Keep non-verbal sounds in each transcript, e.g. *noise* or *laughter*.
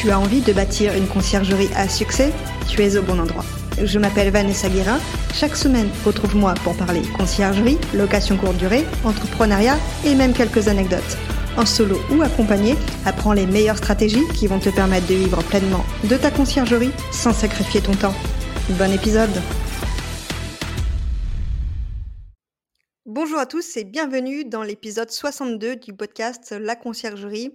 Tu as envie de bâtir une conciergerie à succès Tu es au bon endroit. Je m'appelle Vanessa Guérin. Chaque semaine, retrouve-moi pour parler conciergerie, location courte durée, entrepreneuriat et même quelques anecdotes. En solo ou accompagné, apprends les meilleures stratégies qui vont te permettre de vivre pleinement de ta conciergerie sans sacrifier ton temps. Bon épisode Bonjour à tous et bienvenue dans l'épisode 62 du podcast La conciergerie.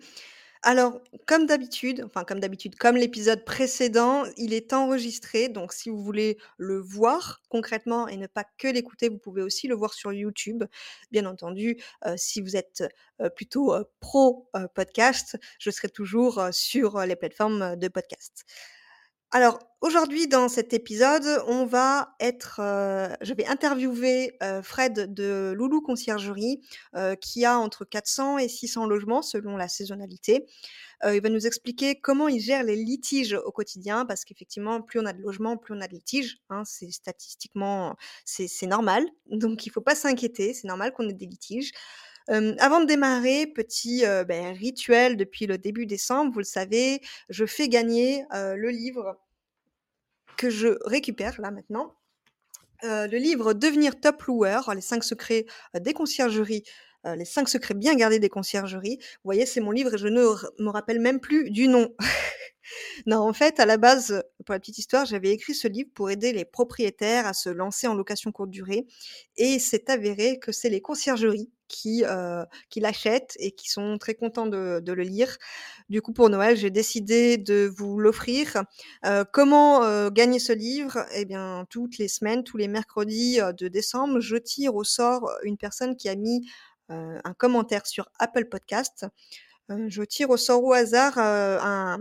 Alors, comme d'habitude, enfin comme d'habitude, comme l'épisode précédent, il est enregistré. Donc, si vous voulez le voir concrètement et ne pas que l'écouter, vous pouvez aussi le voir sur YouTube. Bien entendu, euh, si vous êtes euh, plutôt euh, pro podcast, je serai toujours sur les plateformes de podcast. Alors, aujourd'hui, dans cet épisode, on va être, je vais interviewer Fred de Loulou Conciergerie, qui a entre 400 et 600 logements selon la saisonnalité. il va nous expliquer comment il gère les litiges au quotidien, parce qu'effectivement, plus on a de logements, plus on a de litiges. Hein, c'est statistiquement, c'est normal. Donc, il ne faut pas s'inquiéter. C'est normal qu'on ait des litiges. avant de démarrer, petit ben, rituel depuis le début décembre, vous le savez, je fais gagner le livre que je récupère là maintenant. Euh, le livre Devenir top loueur, les cinq secrets euh, des conciergeries, euh, les cinq secrets bien gardés des conciergeries. Vous voyez, c'est mon livre et je ne me rappelle même plus du nom. *laughs* non, en fait, à la base, pour la petite histoire, j'avais écrit ce livre pour aider les propriétaires à se lancer en location courte durée. Et c'est avéré que c'est les conciergeries qui, euh, l'achètent et qui sont très contents de, de, le lire. Du coup, pour Noël, j'ai décidé de vous l'offrir. Euh, comment euh, gagner ce livre? Eh bien, toutes les semaines, tous les mercredis de décembre, je tire au sort une personne qui a mis un commentaire sur Apple Podcast je tire au sort au hasard un,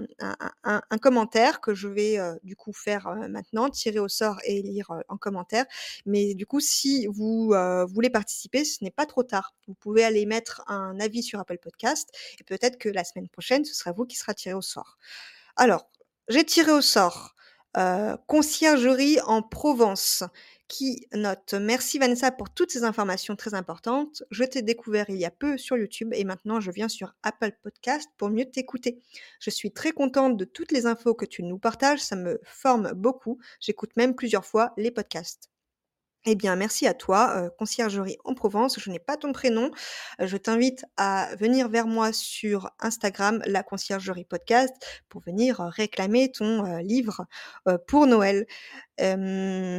commentaire que je vais du coup faire maintenant, tirer au sort et lire en commentaire. Mais du coup, si vous voulez participer, ce n'est pas trop tard. Vous pouvez aller mettre un avis sur Apple Podcast et peut-être que la semaine prochaine, ce sera vous qui sera tiré au sort. Alors, j'ai tiré au sort conciergerie en Provence qui note Merci Vanessa pour toutes ces informations très importantes. Je t'ai découvert il y a peu sur YouTube et maintenant je viens sur Apple Podcast pour mieux t'écouter. Je suis très contente de toutes les infos que tu nous partages, ça me forme beaucoup. J'écoute même plusieurs fois les podcasts. Eh bien, merci à toi, euh, Conciergerie en Provence. Je n'ai pas ton prénom. Euh, je t'invite à venir vers moi sur Instagram, la Conciergerie Podcast, pour venir réclamer ton livre pour Noël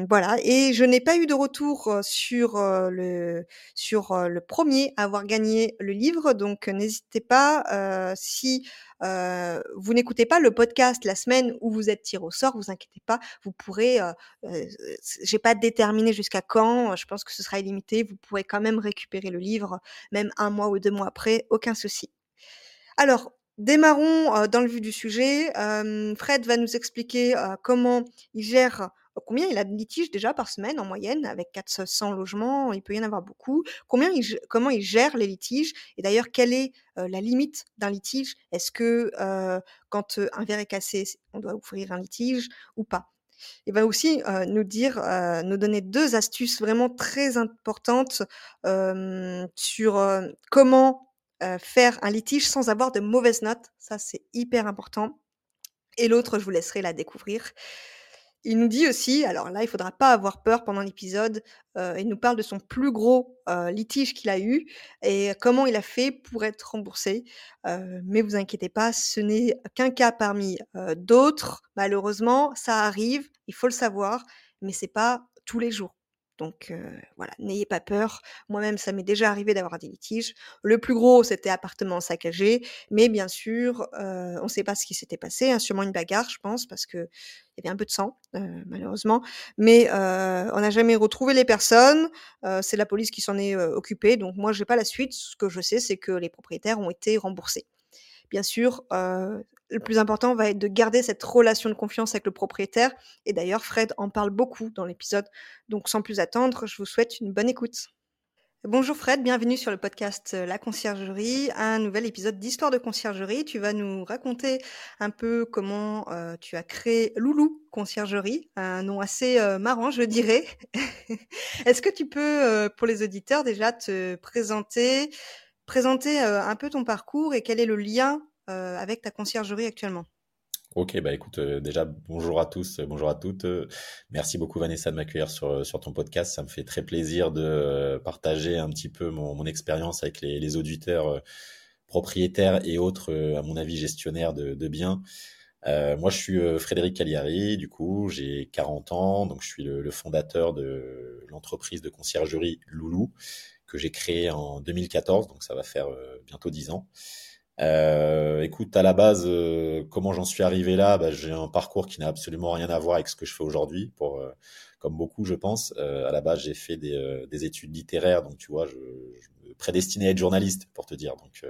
voilà et je n'ai pas eu de retour, sur, le sur, le premier à avoir gagné le livre, donc n'hésitez pas, si, vous n'écoutez pas le podcast la semaine où vous êtes tiré au sort, vous inquiétez pas, vous pourrez, j'ai pas déterminé jusqu'à quand, je pense que ce sera illimité, vous pourrez quand même récupérer le livre, même un mois ou deux mois après, aucun souci. Alors, démarrons, dans le vif du sujet. Fred va nous expliquer, comment il gère combien il a de litiges déjà par semaine en moyenne avec 400 logements, il peut y en avoir beaucoup. Combien il, comment il gère les litiges et d'ailleurs quelle est la limite d'un litige? Est-ce que quand un verre est cassé, on doit ouvrir un litige ou pas? Il va aussi nous dire, nous donner deux astuces vraiment très importantes sur comment faire un litige sans avoir de mauvaises notes. Ça, c'est hyper important. Et l'autre, je vous laisserai la découvrir. Il nous dit aussi, alors là, il faudra pas avoir peur pendant l'épisode, euh, il nous parle de son plus gros euh, litige qu'il a eu et comment il a fait pour être remboursé. Euh, mais vous inquiétez pas, ce n'est qu'un cas parmi d'autres. Malheureusement, ça arrive, il faut le savoir, mais c'est pas tous les jours. Donc voilà, n'ayez pas peur. Moi-même, ça m'est déjà arrivé d'avoir des litiges. Le plus gros, c'était appartement saccagé, mais bien sûr, on ne sait pas ce qui s'était passé. Hein, sûrement une bagarre, je pense, parce que il y avait un peu de sang, malheureusement. Mais on n'a jamais retrouvé les personnes. c'est la police qui s'en est occupée. Donc moi, je n'ai pas la suite. Ce que je sais, c'est que les propriétaires ont été remboursés. Bien sûr, le plus important va être de garder cette relation de confiance avec le propriétaire. Et d'ailleurs, Fred en parle beaucoup dans l'épisode. Donc, sans plus attendre, je vous souhaite une bonne écoute. Bonjour Fred, bienvenue sur le podcast euh, La Conciergerie, un nouvel épisode d'Histoire de Conciergerie. Tu vas nous raconter un peu comment euh, tu as créé Loulou Conciergerie, un nom assez euh, marrant, je dirais. *laughs* Est-ce que tu peux, pour les auditeurs, déjà te présenter, présenter un peu ton parcours et quel est le lien avec ta conciergerie actuellement Ok, bah écoute, euh, déjà bonjour à tous, euh, bonjour à toutes. Euh, merci beaucoup Vanessa de m'accueillir sur, sur ton podcast. Ça me fait très plaisir de partager un petit peu mon, expérience avec les, auditeurs propriétaires et autres, à mon avis, gestionnaires de, de biens. moi, je suis Frédéric Cagliari, du coup, j'ai 40 ans, donc je suis le, le fondateur de l'entreprise de conciergerie Loulou, que j'ai créée en 2014, donc ça va faire bientôt 10 ans. Euh, écoute, à la base, euh, comment j'en suis arrivé là bah, J'ai un parcours qui n'a absolument rien à voir avec ce que je fais aujourd'hui, pour euh, comme beaucoup, je pense. à la base, j'ai fait des, des, études littéraires, donc tu vois, je, je, me prédestinais à être journaliste, pour te dire. Donc,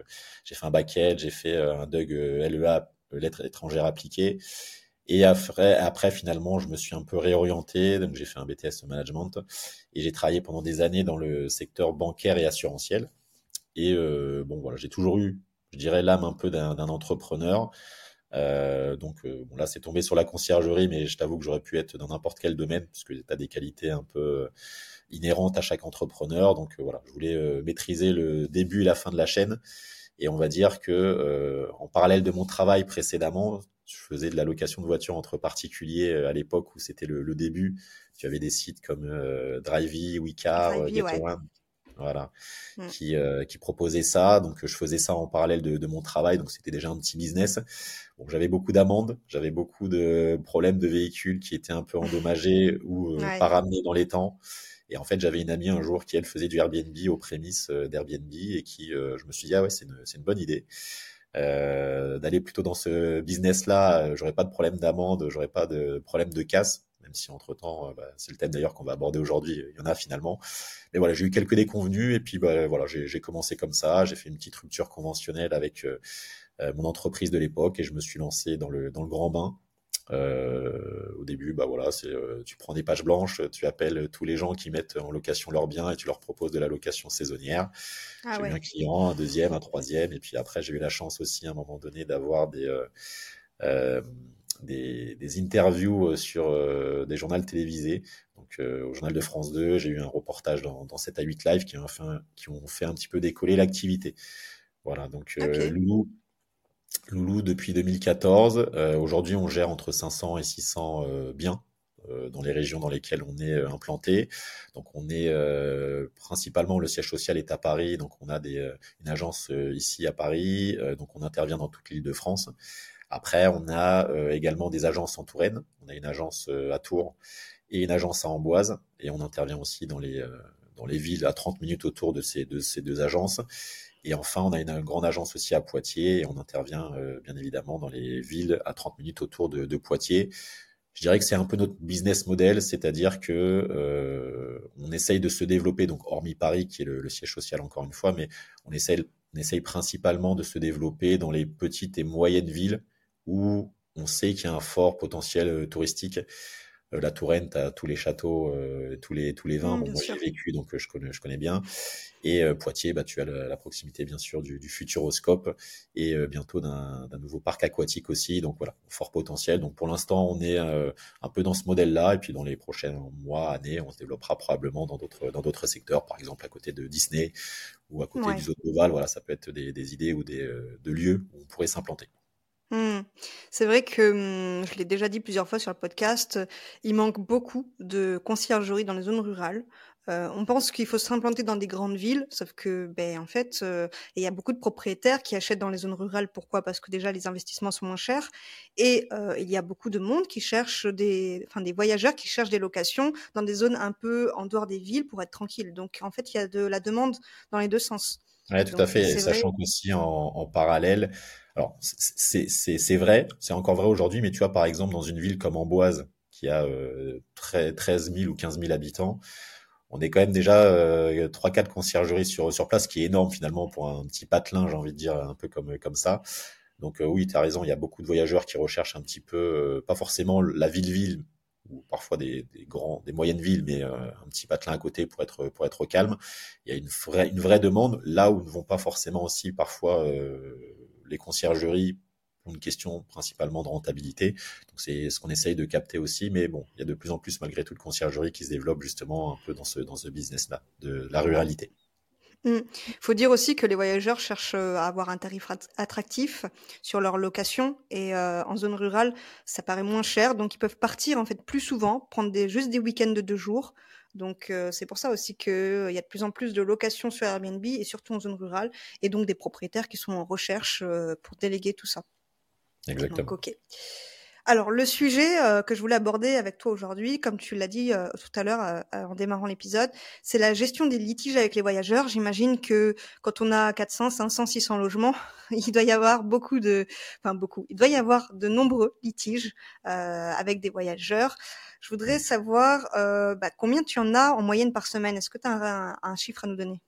j'ai fait un bac j'ai fait un DUG LEA, lettres étrangères appliquées. Et après, après, finalement, je me suis un peu réorienté. Donc, j'ai fait un BTS management et j'ai travaillé pendant des années dans le secteur bancaire et assurantiel. Et bon, voilà, j'ai toujours eu je dirais, l'âme un peu d'un entrepreneur. Euh, donc euh, bon, là, c'est tombé sur la conciergerie, mais je t'avoue que j'aurais pu être dans n'importe quel domaine, parce que tu as des qualités un peu inhérentes à chaque entrepreneur. Donc euh, voilà, je voulais maîtriser le début et la fin de la chaîne. Et on va dire que en parallèle de mon travail précédemment, je faisais de la location de voitures entre particuliers à l'époque où c'était le, début. Tu avais des sites comme Drivey, WeCar, Get voilà, mmh. qui, euh, qui proposait ça. Donc, je faisais ça en parallèle de, de mon travail. Donc, c'était déjà un petit business. Bon, j'avais beaucoup d'amendes, j'avais beaucoup de problèmes de véhicules qui étaient un peu *laughs* endommagés ou euh, pas ramenés dans les temps. Et en fait, j'avais une amie un jour qui, elle, faisait du Airbnb aux prémices euh, d'Airbnb et qui, je me suis dit, ah ouais, c'est une, une, bonne idée. Euh, d'aller plutôt dans ce business-là, j'aurais pas de problème d'amende, j'aurais pas de problème de casse même si entre-temps, euh, bah, c'est le thème d'ailleurs qu'on va aborder aujourd'hui, il y en a finalement. Mais voilà, j'ai eu quelques déconvenus et puis bah, voilà, j'ai commencé comme ça, j'ai fait une petite rupture conventionnelle avec euh, euh, mon entreprise de l'époque et je me suis lancé dans le, dans le grand bain. Euh, au début, bah voilà, c'est tu prends des pages blanches, tu appelles tous les gens qui mettent en location leurs biens et tu leur proposes de la location saisonnière. Ah j'ai eu un client, un deuxième, un troisième, et puis après j'ai eu la chance aussi à un moment donné d'avoir des euh, des, interviews euh, sur euh, des journaux télévisés. Donc, euh, au journal de France 2, j'ai eu un reportage dans, dans 7 à 8 live qui ont fait, qui ont fait un petit peu décoller l'activité. Voilà, donc Loulou, Loulou depuis 2014. Aujourd'hui, on gère entre 500 et 600 biens dans les régions dans lesquelles on est implanté. Donc on est principalement le siège social est à Paris, donc on a des, une agence ici à Paris, donc on intervient dans toute l'île de France. Après, on a euh, également des agences en Touraine. On a une agence euh, à Tours et une agence à Amboise. Et on intervient aussi dans les, euh, dans les villes à 30 minutes autour de ces, de ces deux agences. Et enfin, on a une, grande agence aussi à Poitiers et on intervient bien évidemment dans les villes à 30 minutes autour de, de Poitiers. Je dirais que c'est un peu notre business model, c'est-à-dire que euh, on essaye de se développer, donc hormis Paris qui est le, le, siège social encore une fois, mais on essaye, on essaye principalement de se développer dans les petites et moyennes villes où on sait qu'il y a un fort potentiel euh, touristique. Euh, la Touraine, tu as tous les châteaux, euh, tous, les, tous les vins. Mmh, bon, moi, j'ai vécu, donc je, connais, je connais bien. Et Poitiers, bah, tu as la, proximité, bien sûr, du, du Futuroscope et bientôt d'un nouveau parc aquatique aussi. Donc voilà, fort potentiel. Donc pour l'instant, on est un peu dans ce modèle-là. Et puis dans les prochains mois, années, on se développera probablement dans d'autres secteurs, par exemple à côté de Disney ou à côté du Zoo de Voilà, ça peut être des, des idées ou des de lieux où on pourrait s'implanter. Mmh. C'est vrai que, mmh, je l'ai déjà dit plusieurs fois sur le podcast, il manque beaucoup de conciergeries dans les zones rurales. Euh, on pense qu'il faut s'implanter dans des grandes villes, sauf que, ben, en fait, euh, il y a beaucoup de propriétaires qui achètent dans les zones rurales. Pourquoi? Parce que déjà les investissements sont moins chers et euh, il y a beaucoup de monde qui cherche des enfin des voyageurs qui cherchent des locations dans des zones un peu en dehors des villes pour être tranquille. Donc en fait, il y a de la demande dans les deux sens. Ouais, tout à fait et sachant qu'aussi en en parallèle, alors, c'est vrai, c'est encore vrai aujourd'hui, mais tu vois, par exemple, dans une ville comme Amboise, qui a euh, 13 000 ou 15 000 habitants, on est quand même déjà euh, 3-4 conciergeries sur, sur place, ce qui est énorme finalement pour un petit patelin, j'ai envie de dire, un peu comme, comme ça. Donc oui, tu as raison, il y a beaucoup de voyageurs qui recherchent un petit peu, pas forcément la ville-ville, ou parfois des, grands, des moyennes villes, mais un petit patelin à côté pour être pour être calme. Il y a une vraie une vraie demande là où ne vont pas forcément aussi parfois les conciergeries une question principalement de rentabilité. Donc c'est ce qu'on essaye de capter aussi, mais bon, il y a de plus en plus malgré tout de conciergerie qui se développe justement un peu dans ce, dans ce business-là, de la ruralité. Il mmh. faut dire aussi que les voyageurs cherchent euh, à avoir un tarif attractif sur leur location et euh, en zone rurale, ça paraît moins cher, donc ils peuvent partir en fait plus souvent, prendre des, juste des week-ends de deux jours. Donc euh, c'est pour ça aussi qu'il y a de plus en plus de locations sur Airbnb et surtout en zone rurale, et donc des propriétaires qui sont en recherche pour déléguer tout ça. Exactement. ok. Alors, le sujet euh, que je voulais aborder avec toi aujourd'hui, comme tu l'as dit euh, tout à l'heure euh, en démarrant l'épisode, c'est la gestion des litiges avec les voyageurs. J'imagine que quand on a 400, 500, 600 logements, *laughs* il doit y avoir beaucoup de, enfin beaucoup, il doit y avoir de nombreux litiges avec des voyageurs. Je voudrais savoir bah, combien tu en as en moyenne par semaine? Est-ce que tu as un chiffre à nous donner?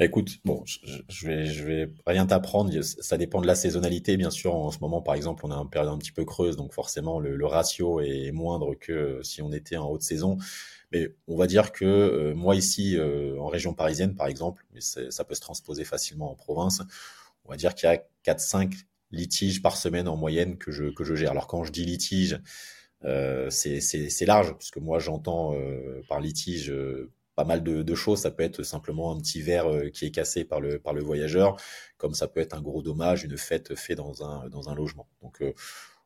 Écoute, bon, je, vais, je vais rien t'apprendre. Ça dépend de la saisonnalité, bien sûr. En ce moment, par exemple, on a une période un petit peu creuse, donc forcément le, ratio est moindre que si on était en haute saison. Mais on va dire que euh, moi ici, euh, en région parisienne, par exemple, mais ça peut se transposer facilement en province. On va dire qu'il y a 4-5 litiges par semaine en moyenne que je que je gère. Alors quand je dis litige, euh, c'est large, puisque moi j'entends euh, par litige pas mal de, choses. Ça peut être simplement un petit verre euh, qui est cassé par le, par le voyageur, comme ça peut être un gros dommage, une fête faite dans un, dans un logement. Donc, euh,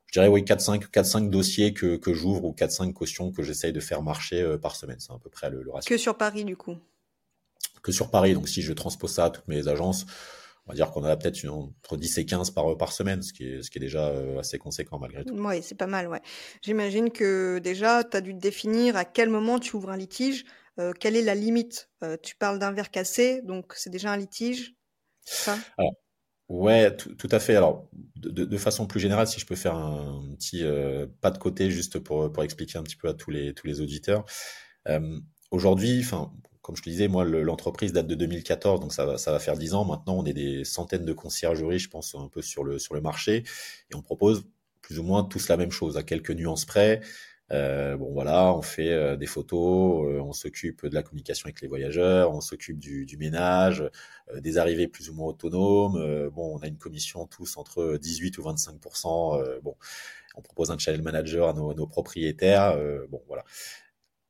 je dirais oui, 4-5 4-5 dossiers que, que j'ouvre ou 4-5 cautions que j'essaye de faire marcher euh, par semaine. C'est à peu près le, le, ratio. Que sur Paris, du coup? Que sur Paris. Donc, si je transpose ça à toutes mes agences, on va dire qu'on a peut-être entre 10 et 15 par, par semaine, ce qui est, ce qui est déjà assez conséquent malgré tout. Oui, c'est pas mal, ouais. J'imagine que déjà, tu as dû définir à quel moment tu ouvres un litige. Euh, quelle est la limite? Euh, Tu parles d'un verre cassé, donc c'est déjà un litige ça? Alors, Ouais, tout, à fait. Alors, de, façon plus générale, si je peux faire un, petit euh, pas de côté juste pour, pour expliquer un petit peu à tous les, tous les auditeurs. Aujourd'hui, enfin, comme je te disais, moi, l'entreprise date de 2014, donc ça va, faire 10 ans. Maintenant, on est des centaines de conciergeries, je pense, un peu sur le, sur le marché, et on propose plus ou moins tous la même chose, à quelques nuances près. Euh, bon voilà, on fait euh, des photos, euh, on s'occupe de la communication avec les voyageurs, on s'occupe du, du, ménage, des arrivées plus ou moins autonomes. bon, on a une commission tous entre 18 ou 25 Bon, on propose un channel manager à nos, nos propriétaires. bon voilà.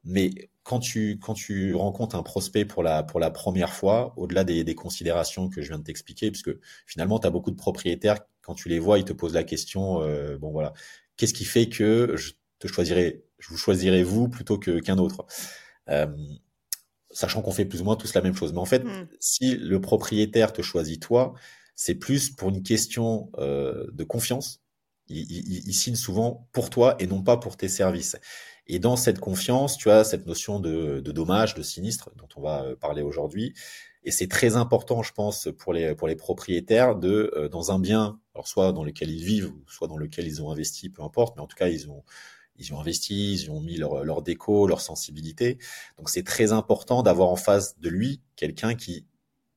Mais quand tu quand tu rencontres un prospect pour la pour la première fois, au-delà des, des considérations que je viens de t'expliquer, puisque finalement tu as beaucoup de propriétaires quand tu les vois, ils te posent la question. bon voilà, qu'est-ce qui fait que je te choisirai, je vous choisirai vous plutôt que qu'un autre? Euh, sachant qu'on fait plus ou moins tous la même chose. Mais en fait, hmm. si le propriétaire te choisit toi, c'est plus pour une question euh, de confiance. Il, il, il, signe souvent pour toi et non pas pour tes services. Et dans cette confiance, tu as cette notion de, de dommage, de sinistre dont on va euh, parler aujourd'hui. Et c'est très important, je pense, pour les, pour les propriétaires de, euh, dans un bien, alors soit dans lequel ils vivent, soit dans lequel ils ont investi, peu importe, mais en tout cas, ils ont, ils ont investi, ils ont mis leur, leur déco, leur sensibilité. Donc c'est très important d'avoir en face de lui quelqu'un qui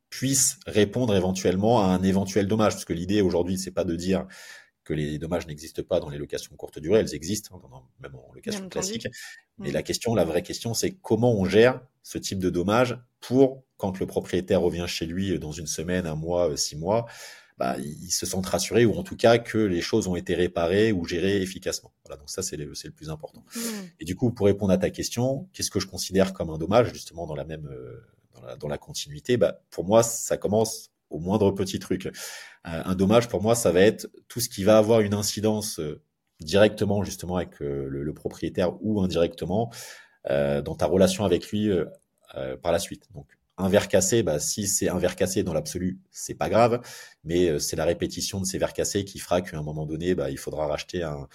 puisse répondre éventuellement à un éventuel dommage. Parce que l'idée aujourd'hui, c'est pas de dire que les dommages n'existent pas dans les locations courte durée, elles existent, hein, même en location classique. Mais mm. la question, la vraie question, c'est comment on gère ce type de dommages pour quand le propriétaire revient chez lui dans une semaine, un mois, six mois, bah, ils se sentent rassurés ou en tout cas que les choses ont été réparées ou gérées efficacement. Voilà, donc ça c'est le, le, plus important. Mmh. Et du coup, pour répondre à ta question, qu'est-ce que je considère comme un dommage justement dans la même euh, dans, la, dans, la, continuité? Bah, Pour moi, ça commence au moindre petit truc. Euh, un dommage pour moi, ça va être tout ce qui va avoir une incidence euh, directement justement avec le, le, propriétaire ou indirectement dans ta relation avec lui par la suite. Donc un verre cassé, bah, si c'est un verre cassé dans l'absolu, c'est pas grave, mais euh, c'est la répétition de ces verres cassés qui fera qu'à un moment donné, bah, il faudra racheter un,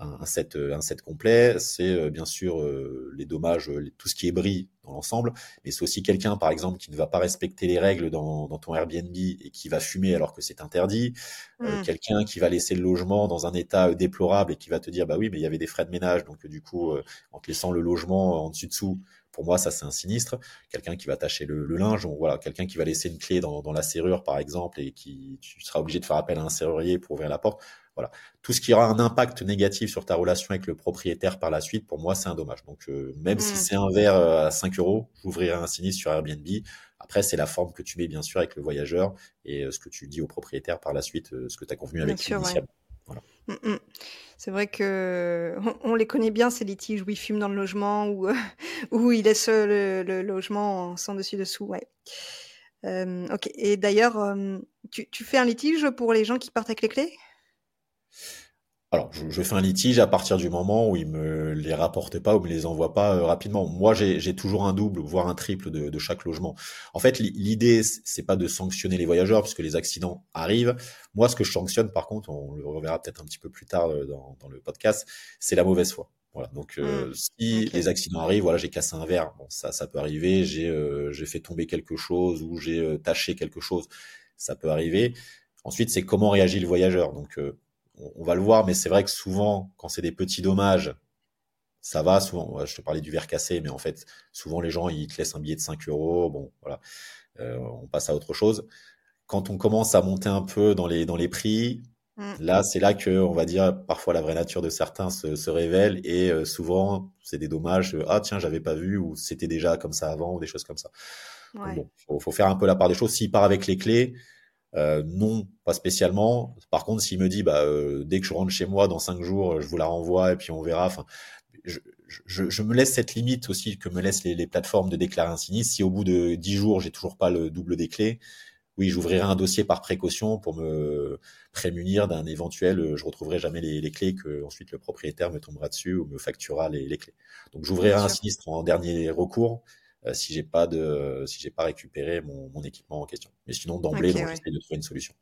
un, set, euh, un set complet. C'est euh, bien sûr les dommages, tout ce qui est bris dans l'ensemble, mais c'est aussi quelqu'un, par exemple, qui ne va pas respecter les règles dans, dans ton Airbnb et qui va fumer alors que c'est interdit. Mmh. quelqu'un qui va laisser le logement dans un état déplorable et qui va te dire, bah oui, mais il y avait des frais de ménage, donc du coup, en te laissant le logement en dessus dessous, Pour moi, ça, c'est un sinistre. Quelqu'un qui va tâcher le, linge, ou voilà, quelqu'un qui va laisser une clé dans, dans, la serrure, par exemple, et qui, tu seras obligé de faire appel à un serrurier pour ouvrir la porte. Voilà. Tout ce qui aura un impact négatif sur ta relation avec le propriétaire par la suite, pour moi, c'est un dommage. Donc, euh, même si mmh. c'est un verre euh, à 5 euros, j'ouvrirai un sinistre sur Airbnb. Après, c'est la forme que tu mets, bien sûr, avec le voyageur et euh, ce que tu dis au propriétaire par la suite, ce que tu as convenu avec lui Voilà. Mmh, mmh. C'est vrai que on, les connaît bien ces litiges où ils fument dans le logement ou *laughs* où ils laissent le, logement sans dessus dessous. Ouais. ok. Et d'ailleurs, tu, tu, fais un litige pour les gens qui partent avec les clés? Alors, je, fais un litige à partir du moment où il me les rapporte pas ou me les envoie pas euh, rapidement. Moi, j'ai toujours un double, voire un triple de, chaque logement. En fait, l'idée, c'est pas de sanctionner les voyageurs puisque les accidents arrivent. Moi, ce que je sanctionne, par contre, on le reverra peut-être un petit peu plus tard euh, dans, le podcast, c'est la mauvaise foi. Voilà. Donc, euh, mmh. si les accidents arrivent, voilà, j'ai cassé un verre, bon, ça, ça peut arriver. J'ai fait tomber quelque chose ou j'ai taché quelque chose, ça peut arriver. Ensuite, c'est comment réagit le voyageur. Donc on, va le voir, mais c'est vrai que souvent, quand c'est des petits dommages, ça va. Souvent, je te parlais du verre cassé, mais en fait, souvent les gens ils te laissent un billet de 5 euros. Bon, voilà, euh, on passe à autre chose. Quand on commence à monter un peu dans les dans les prix, mm. là, c'est là que on va dire parfois la vraie nature de certains se, révèle et euh, souvent c'est des dommages. ah tiens, j'avais pas vu ou c'était déjà comme ça avant ou des choses comme ça. bon, faut, faut, faire un peu la part des choses. S'il part avec les clés, euh, non, pas spécialement. Par contre, s'il me dit, bah, euh, dès que je rentre chez moi dans cinq jours, je vous la renvoie et puis on verra. Enfin, je, je, je, me laisse cette limite aussi que me laissent les, les, plateformes de déclarer un sinistre. Si au bout de dix jours, j'ai toujours pas le double des clés, oui, j'ouvrirai un dossier par précaution pour me prémunir d'un éventuel, je retrouverai jamais les, les, clés que ensuite le propriétaire me tombera dessus ou me facturera les, les clés. Donc j'ouvrirai un sinistre en dernier recours euh, si j'ai pas de si j'ai pas récupéré mon, mon, équipement en question. Mais sinon d'emblée, okay, j'essaie de trouver une solution.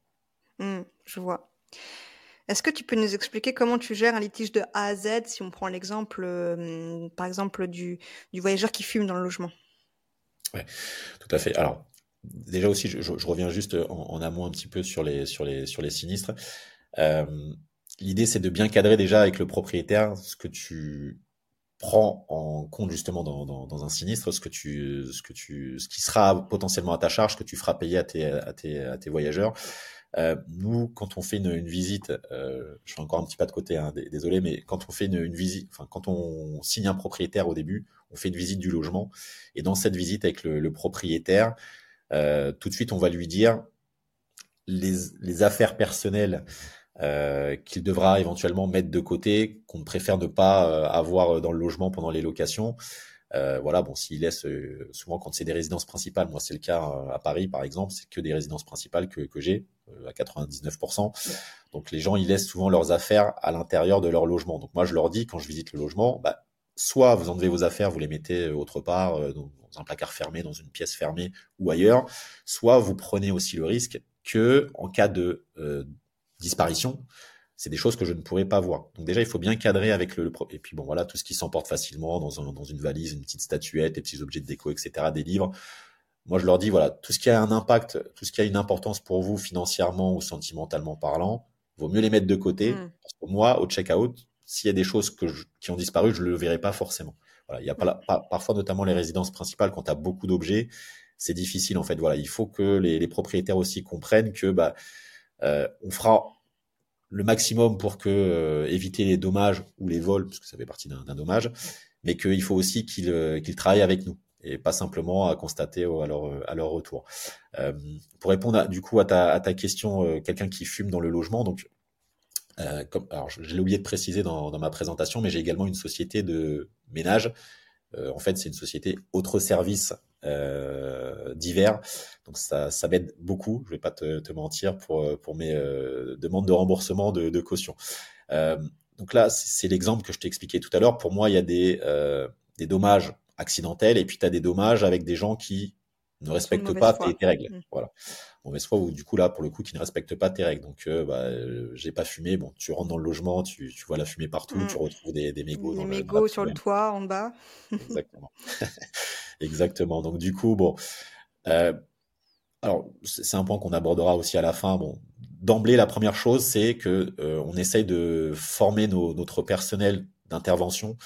Mmh, je vois. Est-ce que tu peux nous expliquer comment tu gères un litige de A à Z si on prend l'exemple, euh, par exemple, du, du, voyageur qui fume dans le logement? Oui, tout à fait. Alors, déjà aussi, je, je, reviens juste en, en, amont un petit peu sur les, sur les, sur les sinistres. Euh, L'idée, c'est de bien cadrer déjà avec le propriétaire ce que tu prends en compte justement dans, dans, dans, un sinistre ce que tu ce que tu ce qui sera potentiellement à ta charge que tu feras payer à tes à tes, à tes voyageurs. Euh, nous quand on fait une, une visite euh, je fais encore un petit pas de côté hein, désolé mais quand on fait une, une, visite enfin quand on signe un propriétaire au début on fait une visite du logement. Et dans cette visite avec le, le propriétaire euh, tout de suite on va lui dire les, les affaires personnelles euh, qu'il devra éventuellement mettre de côté, qu'on préfère ne pas euh, avoir dans le logement pendant les locations. Euh, voilà, bon, s'il laisse euh, souvent quand c'est des résidences principales, moi c'est le cas à Paris par exemple, c'est que des résidences principales que, que j'ai à 99%. Donc les gens ils laissent souvent leurs affaires à l'intérieur de leur logement. Donc moi je leur dis quand je visite le logement, bah, soit vous enlevez vos affaires, vous les mettez autre part, dans un placard fermé, dans une pièce fermée ou ailleurs, soit vous prenez aussi le risque que en cas de disparition, c'est des choses que je ne pourrais pas voir. Donc déjà, il faut bien cadrer avec le, et puis bon voilà, tout ce qui s'emporte facilement dans, un, dans une valise, une petite statuette, des petits objets de déco, etc., des livres. Moi, je leur dis voilà, tout ce qui a un impact, tout ce qui a une importance pour vous financièrement ou sentimentalement parlant, vaut mieux les mettre de côté. Mm. Parce que moi, au check-out, s'il y a des choses que qui ont disparu, je le verrai pas forcément. Voilà, il y a pas, parfois notamment les résidences principales quand tu as beaucoup d'objets, c'est difficile en fait. Voilà, il faut que les, les propriétaires aussi comprennent que bah on fera le maximum pour que euh, éviter les dommages ou les vols, puisque ça fait partie d'un dommage, mais qu'il faut aussi qu'ils euh, travaillent avec nous et pas simplement à constater à leur, à leur retour. Euh, pour répondre du coup à ta, à ta question, quelqu'un qui fume dans le logement, donc euh, comme, alors je, oublié de préciser dans, dans, ma présentation, mais j'ai également une société de ménage. en fait, c'est une société autre service euh, divers. Donc ça, ça m'aide beaucoup, je vais pas te, te mentir, pour, pour mes euh, demandes de remboursement de, de caution. Euh, donc là, c'est l'exemple que je t'ai expliqué tout à l'heure. Pour moi, il y a des, euh, des dommages accidentels et puis tu as des dommages avec des gens qui ne respectent pas tes, tes, règles. Mmh. Voilà. Mauvaise foi ou du coup là, pour le coup, qui ne respectent pas tes règles. Donc, euh, bah, j'ai pas fumé. Bon, tu rentres dans le logement, tu, tu vois la fumée partout, mmh. tu retrouves des, des mégots. Des mégots sur le toit, en bas. Exactement. *laughs* Exactement. Donc du coup, bon, euh, alors c'est un point qu'on abordera aussi à la fin. Bon, d'emblée, la première chose, c'est que euh, on essaye de former nos, notre personnel d'intervention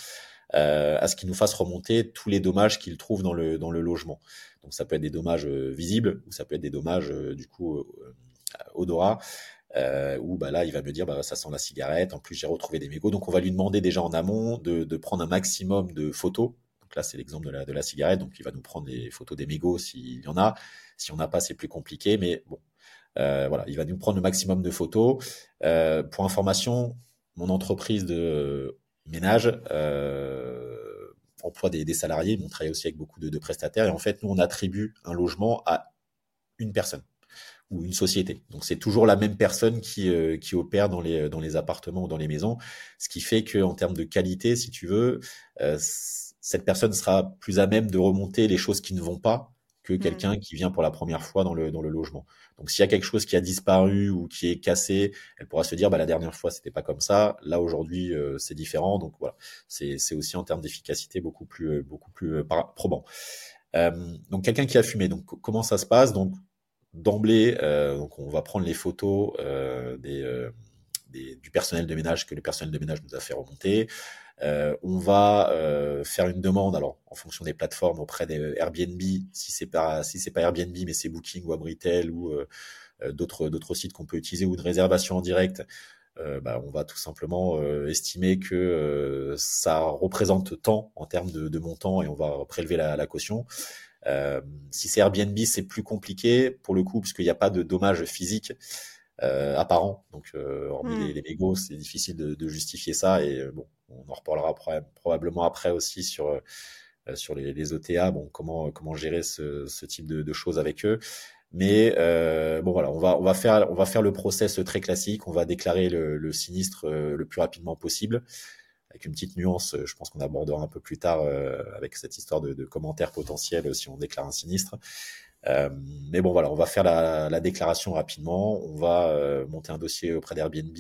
à ce qu'il nous fasse remonter tous les dommages qu'il trouve dans le, dans le logement. Donc ça peut être des dommages visibles ou ça peut être des dommages du coup odorat. Euh, où bah là il va me dire bah ça sent la cigarette en plus j'ai retrouvé des mégots donc on va lui demander déjà en amont de, de prendre un maximum de photos donc là c'est l'exemple de la, de la cigarette. Donc il va nous prendre les photos des mégots s'il y en a. Si on n'a pas c'est plus compliqué. Mais bon euh, voilà il va nous prendre le maximum de photos. Euh, pour information mon entreprise de ménage euh, emploie des, des, salariés. On travaille aussi avec beaucoup de, de prestataires. Et en fait nous on attribue un logement à une personne ou une société. Donc c'est toujours la même personne qui, euh, qui opère dans les, dans les appartements ou dans les maisons, ce qui fait que en termes de qualité, si tu veux, euh, cette personne sera plus à même de remonter les choses qui ne vont pas que mmh. quelqu'un qui vient pour la première fois dans le, dans le logement. Donc s'il y a quelque chose qui a disparu ou qui est cassé, elle pourra se dire bah la dernière fois c'était pas comme ça, là aujourd'hui euh, c'est différent. Donc voilà, c'est aussi en termes d'efficacité beaucoup plus beaucoup plus probant. donc quelqu'un qui a fumé, donc comment ça se passe? Donc d'emblée, euh, donc on va prendre les photos euh, euh, du personnel de ménage que le personnel de ménage nous a fait remonter. on va faire une demande, alors en fonction des plateformes auprès des Airbnb, si c'est pas si c'est pas Airbnb mais c'est Booking ou Abritel ou d'autres d'autres sites qu'on peut utiliser ou de réservation en direct. bah, on va tout simplement estimer que ça représente tant en termes de, de, montant et on va prélever la, la caution. Euh, si c'est Airbnb, c'est plus compliqué pour le coup, puisqu'il n'y a pas de dommages physiques euh, apparents. Donc, euh, hormis hmm. les, les mégots, c'est difficile de, de, justifier ça. Et bon, on en reparlera probablement après aussi sur sur les, les, OTA, bon, comment comment gérer ce, ce type de, de, choses avec eux. Mais euh, bon voilà, on va on va faire on va faire le process très classique. On va déclarer le, le sinistre le plus rapidement possible avec une petite nuance, euh, je pense qu'on abordera un peu plus tard euh, avec cette histoire de, de, commentaires potentiels euh, si on déclare un sinistre. Euh, mais bon, voilà, on va faire la, la déclaration rapidement. On va euh, monter un dossier auprès d'Airbnb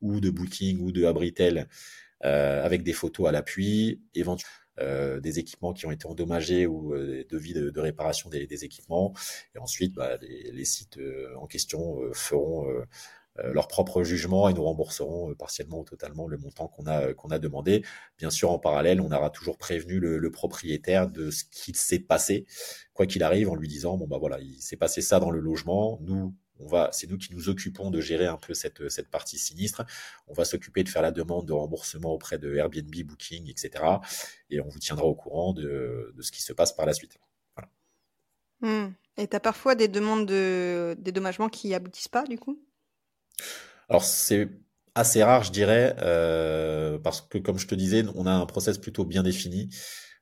ou de Booking ou de Abritel euh, avec des photos à l'appui, éventuellement des équipements qui ont été endommagés ou des devis de, de réparation des, des, équipements. Et ensuite, bah, les, les, sites en question feront euh, leur propre jugement et nous rembourseront euh, partiellement ou totalement le montant qu'on a qu'on a demandé. Bien sûr, en parallèle, on aura toujours prévenu le, le propriétaire de ce qu'il s'est passé, quoi qu'il arrive, en lui disant bon bah voilà, il s'est passé ça dans le logement. Nous, on va, c'est nous qui nous occupons de gérer un peu cette, cette partie sinistre. On va s'occuper de faire la demande de remboursement auprès de Airbnb, Booking, etc. Et on vous tiendra au courant de, de ce qui se passe par la suite. Voilà. Mmh. Et tu as parfois des demandes de dédommagement qui aboutissent pas, du coup? Alors c'est assez rare, je dirais, euh, parce que comme je te disais, on a un process plutôt bien défini.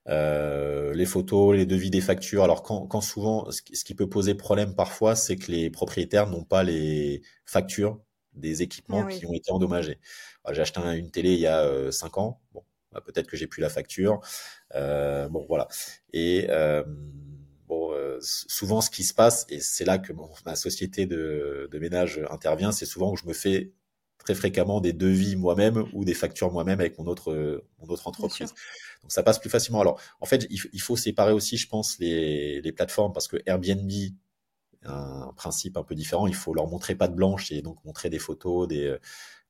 Euh, les photos, les devis des factures. Alors quand, quand souvent, ce qui, peut poser problème parfois, c'est que les propriétaires n'ont pas les factures des équipements ah oui. qui ont été endommagés. J'ai acheté une télé il y a euh, 5 ans. Bon, bah, peut-être que j'ai plus la facture. Euh, bon, voilà. Et euh, bon, euh, souvent, ce qui se passe, et c'est là que mon, ma société de, de ménage intervient, c'est souvent où je me fais très fréquemment des devis moi-même ou des factures moi-même avec mon autre, mon autre entreprise. Donc ça passe plus facilement. Alors, en fait, il, il faut séparer aussi, je pense, les, les plateformes parce que Airbnb, un principe un peu différent. Il faut leur montrer pas de blanche et donc montrer des photos, des,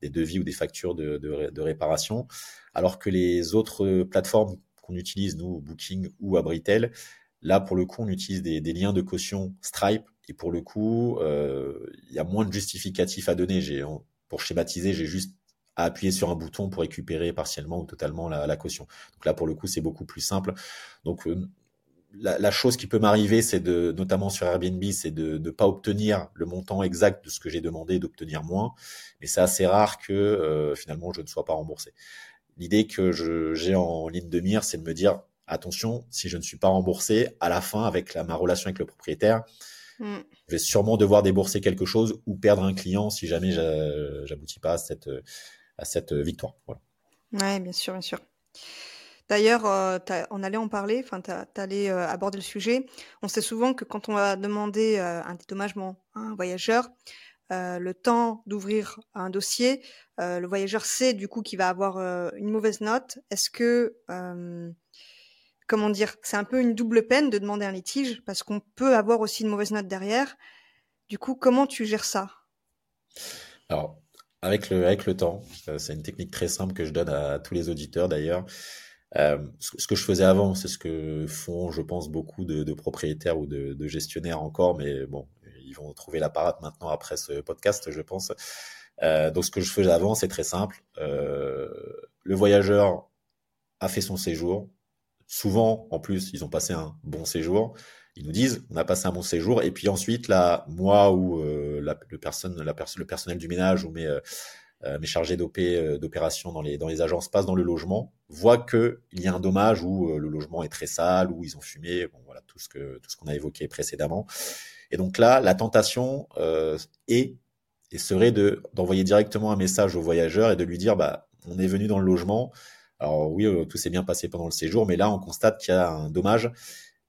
des devis ou des factures de, de, de réparation. Alors que les autres plateformes qu'on utilise, nous, Booking ou Abritel, Là, pour le coup, on utilise des, liens de caution Stripe et pour le coup, euh, il y a moins de justificatifs à donner. Pour schématiser, j'ai juste à appuyer sur un bouton pour récupérer partiellement ou totalement la, caution. Donc là, pour le coup, c'est beaucoup plus simple. Donc euh, la, la, chose qui peut m'arriver, c'est de, notamment sur Airbnb, c'est de ne pas obtenir le montant exact de ce que j'ai demandé, d'obtenir moins. Mais c'est assez rare que euh, finalement je ne sois pas remboursé. L'idée que j'ai en ligne de mire, c'est de me dire attention, si je ne suis pas remboursé, à la fin, avec la, ma relation avec le propriétaire, mm. je vais sûrement devoir débourser quelque chose ou perdre un client si jamais j'aboutis pas à cette, à cette victoire. Voilà. Ouais, bien sûr, bien sûr. D'ailleurs, euh, on allait en parler, enfin, tu allais euh, aborder le sujet. On sait souvent que quand on va demander euh, un dédommagement à un voyageur, le temps d'ouvrir un dossier, le voyageur sait du coup qu'il va avoir une mauvaise note. Est-ce que comment dire, c'est un peu une double peine de demander un litige parce qu'on peut avoir aussi une mauvaise note derrière. Du coup, comment tu gères ça? Alors, avec le, avec le temps, euh, c'est une technique très simple que je donne à, tous les auditeurs d'ailleurs. ce que je faisais avant, c'est ce que font, je pense, beaucoup de, propriétaires ou de, gestionnaires encore, mais bon, ils vont trouver la parade maintenant après ce podcast, je pense. donc, ce que je faisais avant, c'est très simple. le voyageur a fait son séjour. Souvent, en plus, ils ont passé un bon séjour. Ils nous disent on a passé un bon séjour. Et puis ensuite là moi ou euh, la, le le personnel du ménage ou mes euh, euh, chargés d'OP d'opération dans les agences passent dans le logement voient que il y a un dommage où le logement est très sale où ils ont fumé. Bon voilà tout ce qu'on a évoqué précédemment. Et donc là la tentation est et serait de d'envoyer directement un message au voyageur et de lui dire bah on est venu dans le logement alors oui tout s'est bien passé pendant le séjour mais là on constate qu'il y a un dommage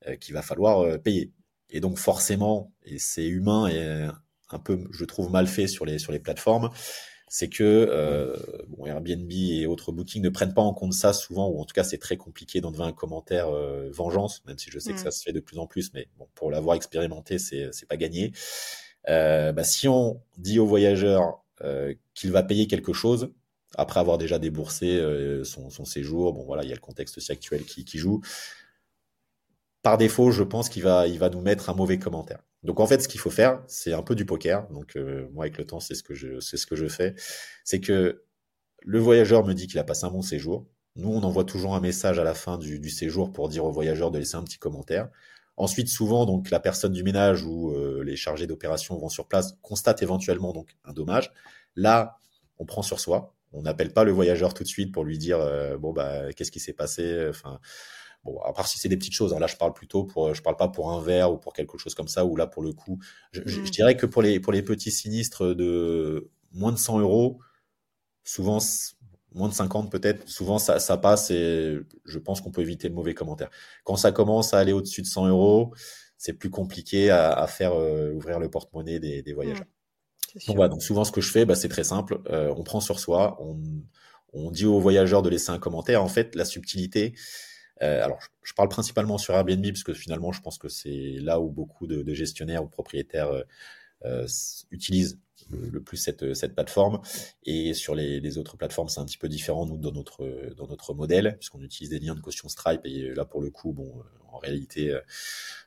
euh, qu'il va falloir euh, payer. Et donc forcément, et c'est humain et un peu, je trouve, mal fait sur les, sur les plateformes, c'est que euh, bon, Airbnb et autres bookings ne prennent pas en compte ça souvent, ou en tout cas c'est très compliqué d'enlever un commentaire vengeance, même si je sais que mm. ça se fait de plus en plus, mais bon, pour l'avoir expérimenté, c'est c'est pas gagné. Euh, bah, si on dit au voyageur euh, qu'il va payer quelque chose, après avoir déjà déboursé son, son, séjour, bon voilà, il y a le contexte aussi actuel qui, qui joue par défaut, je pense qu'il va, il va nous mettre un mauvais commentaire. Donc en fait, ce qu'il faut faire, c'est un peu du poker. Donc euh, moi, avec le temps, c'est ce que je, c'est ce que je fais. C'est que le voyageur me dit qu'il a passé un bon séjour. Nous, on envoie toujours un message à la fin du, séjour pour dire au voyageur de laisser un petit commentaire. Ensuite, souvent, donc la personne du ménage ou euh, les chargés d'opération vont sur place, constatent éventuellement donc un dommage. Là, on prend sur soi. On n'appelle pas le voyageur tout de suite pour lui dire euh, bon bah qu'est-ce qui s'est passé. Enfin, Bon, à part si c'est des petites choses, hein, là je parle plutôt pour, je parle pas pour un verre ou pour quelque chose comme ça, ou là pour le coup, je, mm. dirais que pour les, pour les petits sinistres de moins de 100 euros, souvent moins de 50 peut-être, souvent ça, ça passe et je pense qu'on peut éviter le mauvais commentaire. Quand ça commence à aller au-dessus de 100 euros, c'est plus compliqué à, faire euh, ouvrir le porte-monnaie des, des voyageurs. Mm. Donc voilà, donc souvent ce que je fais, bah, c'est très simple, euh, on prend sur soi, on, on dit aux voyageurs de laisser un commentaire. En fait, la subtilité, euh, alors, je, parle principalement sur Airbnb parce que finalement, je pense que c'est là où beaucoup de, gestionnaires ou propriétaires euh, euh, utilisent le, plus cette, cette plateforme. Et sur les, autres plateformes, c'est un petit peu différent, nous, dans notre, dans notre modèle, puisqu'on utilise des liens de caution Stripe. Et là, pour le coup, bon, en réalité,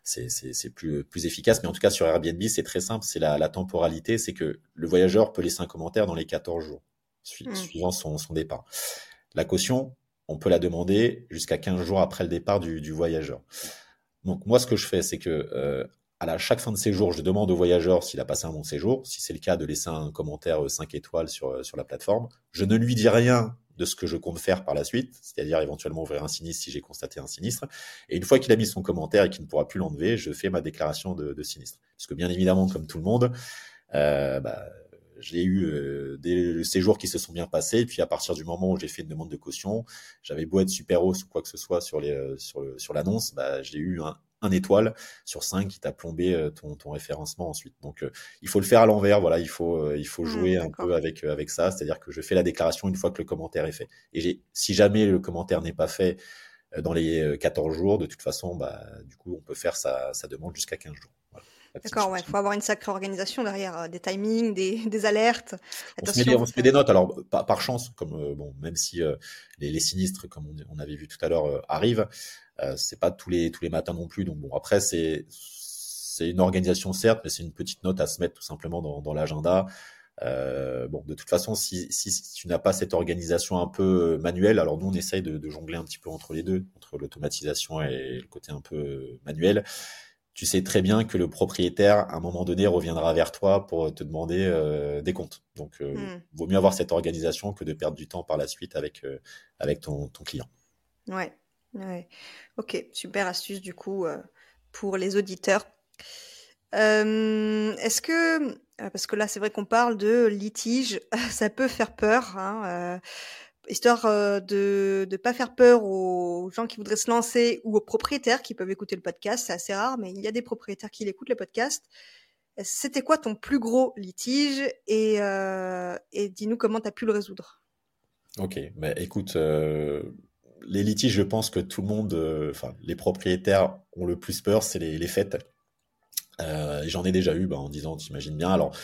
c'est plus, plus efficace. Mais en tout cas, sur Airbnb, c'est très simple. C'est la, la temporalité. C'est que le voyageur peut laisser un commentaire dans les 14 jours, mmh. suivant son, son départ. La caution, on peut la demander jusqu'à 15 jours après le départ du, voyageur. Donc moi, ce que je fais, c'est que euh, à la, chaque fin de séjour, je demande au voyageur s'il a passé un bon séjour, si c'est le cas, de laisser un commentaire 5 euh, étoiles sur, euh, sur la plateforme. Je ne lui dis rien de ce que je compte faire par la suite, c'est-à-dire éventuellement ouvrir un sinistre si j'ai constaté un sinistre. Et une fois qu'il a mis son commentaire et qu'il ne pourra plus l'enlever, je fais ma déclaration de, sinistre. Parce que bien évidemment, comme tout le monde, bah, j'ai eu euh, des séjours qui se sont bien passés. Et puis à partir du moment où j'ai fait une demande de caution, j'avais beau être super hausse ou quoi que ce soit sur les euh, sur sur l'annonce, bah, j'ai eu un, un, étoile sur cinq qui t'a plombé euh, ton, ton référencement ensuite. Donc il faut le faire à l'envers. Voilà, il faut il faut mmh, jouer un peu avec avec ça. C'est-à-dire que je fais la déclaration une fois que le commentaire est fait. Et j'ai si jamais le commentaire n'est pas fait dans les 14 jours, de toute façon, bah, du coup, on peut faire sa, sa demande jusqu'à 15 jours. D'accord, ouais, il faut avoir une sacrée organisation derrière, euh, des timings, des, des alertes. On se, met des, on se, met des, notes, alors par, par chance, comme euh, bon, même si euh, les, les, sinistres, comme on, on, avait vu tout à l'heure, arrivent, c'est pas tous les tous les matins non plus. Donc bon, après c'est c'est une organisation certes, mais c'est une petite note à se mettre tout simplement dans, dans l'agenda. bon, de toute façon, si, si, si tu n'as pas cette organisation un peu manuelle, alors nous on essaye de, de jongler un petit peu entre les deux, entre l'automatisation et le côté un peu manuel tu sais très bien que le propriétaire, à un moment donné, reviendra vers toi pour te demander euh, des comptes. Donc, il euh, hmm. vaut mieux avoir cette organisation que de perdre du temps par la suite avec, euh, avec ton, ton, client. Ouais, ouais. Ok, super astuce du coup pour les auditeurs. Est-ce que, parce que là, c'est vrai qu'on parle de litige, *laughs* ça peut faire peur. Hein, histoire euh, de ne pas faire peur aux gens qui voudraient se lancer ou aux propriétaires qui peuvent écouter le podcast. C'est assez rare, mais il y a des propriétaires qui l'écoutent le podcast. C'était quoi ton plus gros litige et, euh, dis-nous comment tu as pu le résoudre? Ok, bah, écoute, euh, les litiges, je pense que tout le monde, enfin les propriétaires ont le plus peur, c'est les, les, fêtes. J'en ai déjà eu bah, en disant, t'imagines bien. Alors,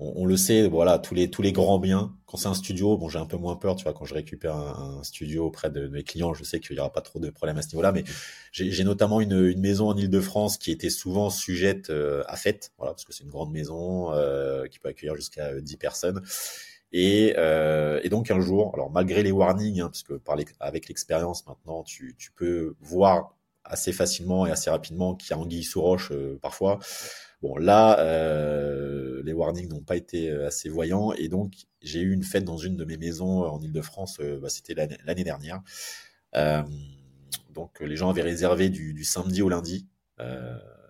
on, le sait, voilà, tous les tous les grands biens. Quand c'est un studio, bon, j'ai un peu moins peur, tu vois, quand je récupère un, studio auprès de, mes clients, je sais qu'il y aura pas trop de problèmes à ce niveau-là. Mais j'ai notamment une, une maison en Île-de-France qui était souvent sujette euh, à fête, voilà, parce que c'est une grande maison euh, qui peut accueillir jusqu'à 10 personnes. Et, euh, et, donc un jour, alors malgré les warnings, hein, parce que par avec l'expérience maintenant, tu, tu peux voir assez facilement et assez rapidement qu'il y a anguille sous roche parfois. Bon, là, euh, les warnings n'ont pas été euh, assez voyants et donc j'ai eu une fête dans une de mes maisons en Ile-de-France, euh, bah, c'était l'année dernière. donc les gens avaient réservé du, samedi au lundi.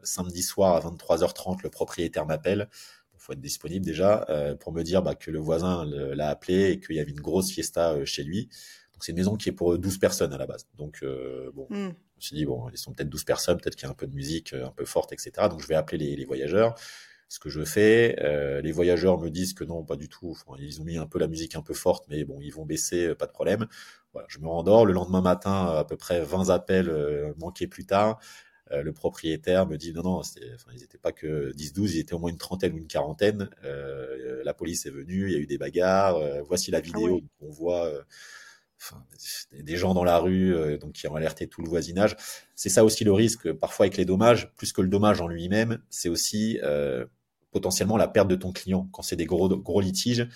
samedi soir à 23h30, le propriétaire m'appelle. Il faut être disponible déjà pour me dire bah, que le voisin l'a appelé et qu'il y avait une grosse fiesta chez lui. C'est une maison qui est pour 12 personnes à la base. Donc bon, hmm. Je me suis dit, bon, ils sont peut-être 12 personnes, peut-être qu'il y a un peu de musique euh, un peu forte, etc. Donc je vais appeler les, voyageurs. Ce que je fais, euh, les voyageurs me disent que non, pas du tout. ils ont mis un peu la musique un peu forte, mais bon, ils vont baisser, euh, pas de problème. Voilà, je me rendors. Le lendemain matin, à peu près 20 appels manqués plus tard. le propriétaire me dit non, non, enfin, ils n'étaient pas que 10-12, ils étaient au moins une trentaine ou une quarantaine. la police est venue, il y a eu des bagarres. voici la ah vidéo on voit des gens dans la rue euh, donc qui ont alerté tout le voisinage. C'est ça aussi le risque parfois avec les dommages, plus que le dommage en lui-même, c'est aussi euh, potentiellement la perte de ton client. Quand c'est des gros, gros litiges,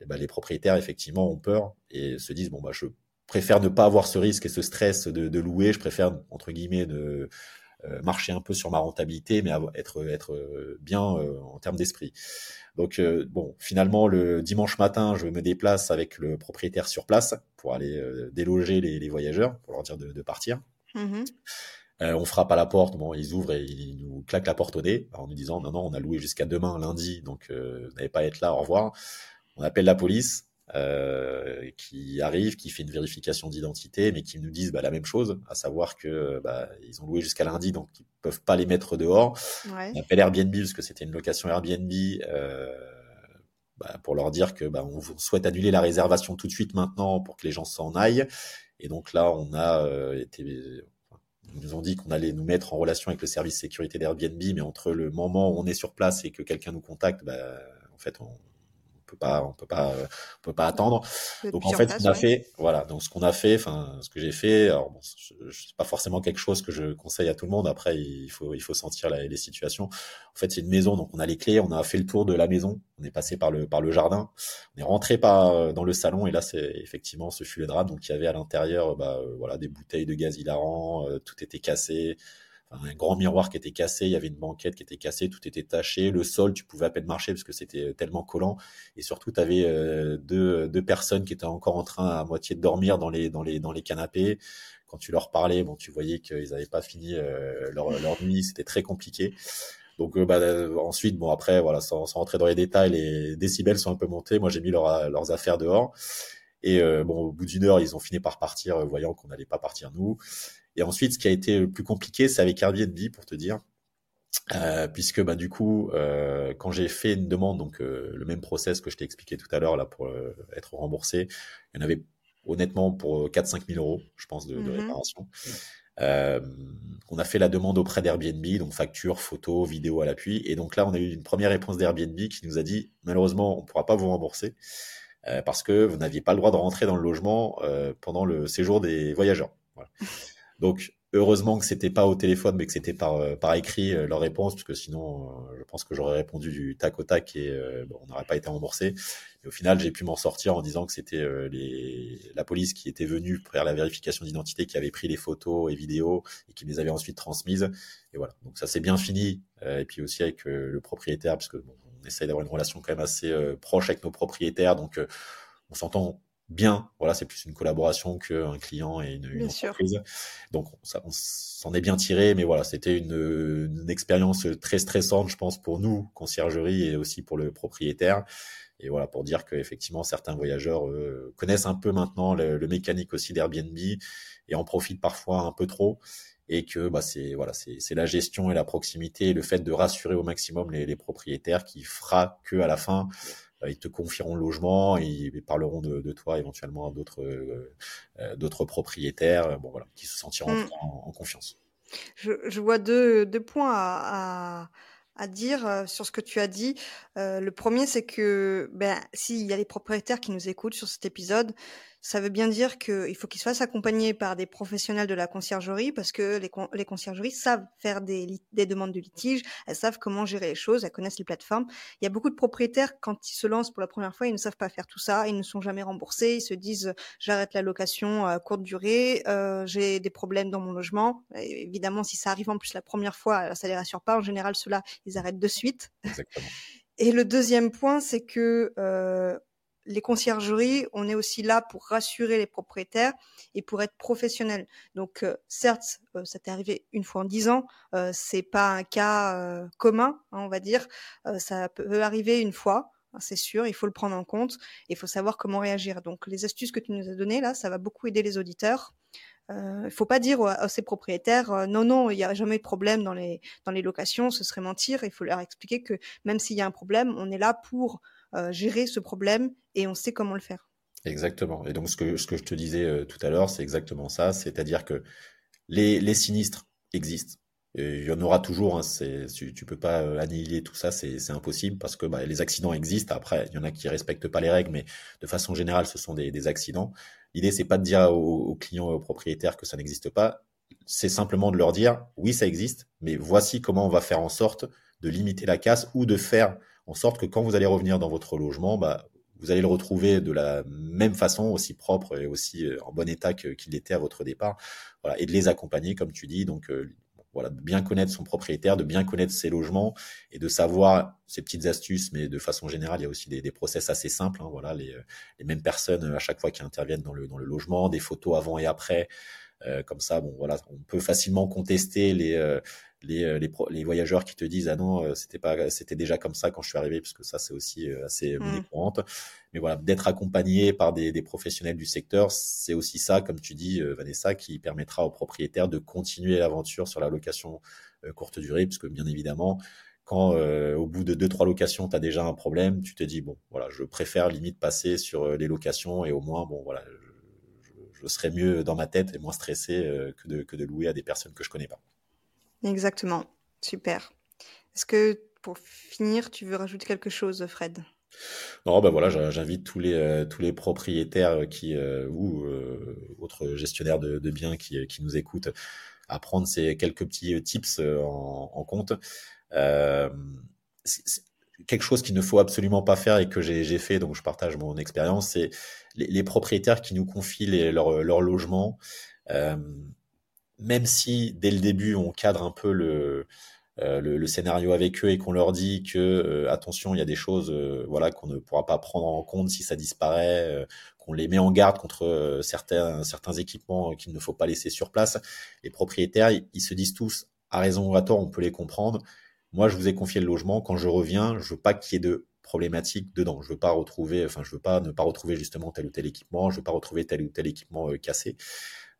eh ben, les propriétaires effectivement ont peur et se disent bon bah je préfère ne pas avoir ce risque et ce stress de, de louer, je préfère entre guillemets de marcher un peu sur ma rentabilité, mais être, être euh, bien euh, en termes d'esprit. Donc bon, finalement le dimanche matin, je me déplace avec le propriétaire sur place pour aller déloger les, voyageurs, pour leur dire de, partir. Mmh on frappe à la porte, bon, ils ouvrent et ils nous claquent la porte au nez en nous disant non, non, on a loué jusqu'à demain, lundi, donc vous n'allez pas être là, au revoir. On appelle la police, euh, qui arrivent, qui fait une vérification d'identité, mais qui nous disent bah, la même chose, à savoir que bah, ils ont loué jusqu'à lundi, donc ils peuvent pas les mettre dehors. Ouais. On appelle Airbnb parce que c'était une location Airbnb. Euh, bah, pour leur dire que bah, on souhaite annuler la réservation tout de suite maintenant pour que les gens s'en aillent. Et donc là, on a euh, été, ils nous ont dit qu'on allait nous mettre en relation avec le service sécurité d'Airbnb, mais entre le moment où on est sur place et que quelqu'un nous contacte, bah, en fait, on, peut pas, on peut pas, on peut pas attendre. donc en fait, ce qu'on a fait, voilà. Donc ce qu'on a fait, enfin, ce que j'ai fait, alors bon, c'est pas forcément quelque chose que je conseille à tout le monde. Après, il faut, il faut sentir les situations. En fait, c'est une maison, donc on a les clés, on a fait le tour de la maison, on est passé par le, par le jardin, on est rentré par dans le salon et là, c'est effectivement ce fut le drame. Donc il y avait à l'intérieur, bah, euh, voilà, des bouteilles de gaz hilarant, euh, tout était cassé un grand miroir qui était cassé, il y avait une banquette qui était cassée, tout était taché, le sol, tu pouvais à peine marcher parce que c'était euh, tellement collant. Et surtout, tu avais euh, deux, deux personnes qui étaient encore en train à moitié de dormir dans les, dans les, dans les canapés. Quand tu leur parlais, bon, tu voyais qu'ils n'avaient pas fini euh, leur, leur nuit, c'était très compliqué. Donc bah, ensuite, bon après, voilà, sans, sans, rentrer dans les détails, les décibels sont un peu montés. Moi, j'ai mis leurs affaires dehors. Et bon, au bout d'une heure, ils ont fini par partir, voyant qu'on n'allait pas partir nous. Et ensuite, ce qui a été le plus compliqué, c'est avec Airbnb, pour te dire. Euh, puisque bah, du coup, euh, quand j'ai fait une demande, donc euh, le même process que je t'ai expliqué tout à l'heure là pour être remboursé, il y en avait honnêtement pour 4-5 000 euros, je pense, de, de mm-hmm. réparation. On a fait la demande auprès d'Airbnb, donc facture, photo, vidéo à l'appui. Et donc là, on a eu une première réponse d'Airbnb qui nous a dit malheureusement, on ne pourra pas vous rembourser parce que vous n'aviez pas le droit de rentrer dans le logement pendant le séjour des voyageurs. Voilà. Donc, heureusement que c'était pas au téléphone, mais que c'était par, euh, par écrit euh, leur réponse, parce que sinon, euh, je pense que j'aurais répondu du tac au tac et on n'aurait pas été remboursé. Et au final, j'ai pu m'en sortir en disant que c'était les, la police qui était venue faire la vérification d'identité, qui avait pris les photos et vidéos et qui les avait ensuite transmises. Et voilà. Donc ça s'est bien fini. et puis aussi avec le propriétaire, parce que bon, on essaye d'avoir une relation quand même assez proche avec nos propriétaires, donc on s'entend bien. Voilà, c'est plus une collaboration qu'un client et une, entreprise. Donc, ça, on s'en est bien tiré, mais voilà, c'était une, une, expérience très stressante, je pense, pour nous, conciergerie, et aussi pour le propriétaire. Et voilà, pour dire qu'effectivement, certains voyageurs euh, connaissent un peu maintenant le, le mécanique aussi d'Airbnb et en profitent parfois un peu trop. Et que bah, c'est voilà, c'est la gestion et la proximité et le fait de rassurer au maximum les, les propriétaires qui fera que à la fin, ils te confieront le logement, ils parleront de, toi éventuellement à d'autres euh, euh, d'autres propriétaires, bon voilà, qui se sentiront mm. en, confiance. Je, vois deux, deux points à, à dire, sur ce que tu as dit. Le premier c'est que, ben, s'il y a les propriétaires qui nous écoutent sur cet épisode, ça veut bien dire qu'il faut qu'ils se fassent accompagner par des professionnels de la conciergerie parce que les con les conciergeries savent faire des des demandes de litige, elles savent comment gérer les choses, elles connaissent les plateformes. Il y a beaucoup de propriétaires, quand ils se lancent pour la première fois, ils ne savent pas faire tout ça, ils ne sont jamais remboursés, ils se disent: «J'arrête la location à courte durée, heu, j'ai des problèmes dans mon logement». Et évidemment, si ça arrive en plus la première fois, ça les rassure pas. En général, ceux-là, ils arrêtent de suite. Exactement. Et le deuxième point, c'est que, heu, les conciergeries, on est aussi là pour rassurer les propriétaires et pour être professionnels. Donc, heu, certes, heu, ça t'est arrivé une fois en 10 ans, heu, c'est pas un cas, heu, commun, hein, on va dire. Ça peut arriver une fois, hein, c'est sûr, il faut le prendre en compte il faut savoir comment réagir. Donc les astuces que tu nous as données là, ça va beaucoup aider les auditeurs. Il faut pas dire à ces propriétaires, «Non, non, il y a jamais de problème dans les dans les locations», ce serait mentir. Il faut leur expliquer que même s'il y a un problème, on est là pour, gérer ce problème et on sait comment le faire. Exactement et donc ce que ce que je te disais, heu, tout à l'heure, c'est exactement ça. C'est-à-dire que les les sinistres existent et il y en aura toujours, hein, tu tu peux pas, heu, annihiler tout ça, c'est c'est impossible parce que, bah, les accidents existent. Après, il y en a qui respectent pas les règles, mais de façon générale, ce sont des des accidents. L'idée, c'est pas de dire aux aux clients et aux propriétaires que ça n'existe pas, c'est simplement de leur dire: «Oui, ça existe, mais voici comment on va faire en sorte de limiter la casse ou de faire en sorte que quand vous allez revenir dans votre logement, bah, vous allez le retrouver de la même façon, aussi propre et aussi, heu, en bon état qu'il était à votre départ». Voilà et de les accompagner comme tu dis. Donc, heu, voilà, de bien connaître son propriétaire, de bien connaître ses logements et de savoir ces petites astuces, mais de façon générale, il y a aussi des des process assez simples, hein, voilà, les, heu, les mêmes personnes, à chaque fois qui interviennent dans le dans le logement, des photos avant et après, comme ça, bon, voilà, on peut facilement contester les, les, heu, les pro les voyageurs qui te disent: «Ah non, heu, c'était pas c'était déjà comme ça quand je suis arrivé», puisque ça, c'est aussi, heu, assez Mmh. courante. Mais voilà, d'être accompagné par des des professionnels du secteur, c'est aussi ça, comme tu dis, Vanessa, qui permettra aux propriétaires de continuer l'aventure sur la location, courte durée. Puisque bien évidemment, quand, heu, au bout de 2-3 locations, tu as déjà un problème, tu te dis: «Bon, voilà, je préfère limite passer sur, les locations et au moins, bon, voilà, je je je serai mieux dans ma tête et moins stressé, heu, que de que de louer à des personnes que je connais pas». Exactement, super. Est-ce que pour finir, tu veux rajouter quelque chose, Fred? Non, bah, voilà, j'in j'invite tous les, heu, tous les propriétaires qui, heu, ou, heu, autres gestionnaires de biens qui, qui nous écoutent, à prendre ces quelques petits, tips, en compte. Quelque chose qu'il ne faut absolument pas faire et que j'ai fait, donc je partage mon expérience, c'est les propriétaires qui nous confient les leurs logements, hem, même si dès le début on cadre un peu le, heu, le le scénario avec eux et qu'on leur dit que, heu: «Attention, il y a des choses, heu, voilà, qu'on ne pourra pas prendre en compte si ça disparaît», heu, qu'on les met en garde contre, heu, certains certains équipements qu'il ne faut pas laisser sur place. Les propriétaires, ils se disent tous, à raison ou à tort, on peut les comprendre: «Moi, je vous ai confié le logement, quand je reviens, je veux pas qu'il y ait de problématiques dedans. Je veux pas retrouver enfin, je veux pas ne pas retrouver justement tel ou tel équipement, je veux pas retrouver tel ou tel équipement, heu, cassé».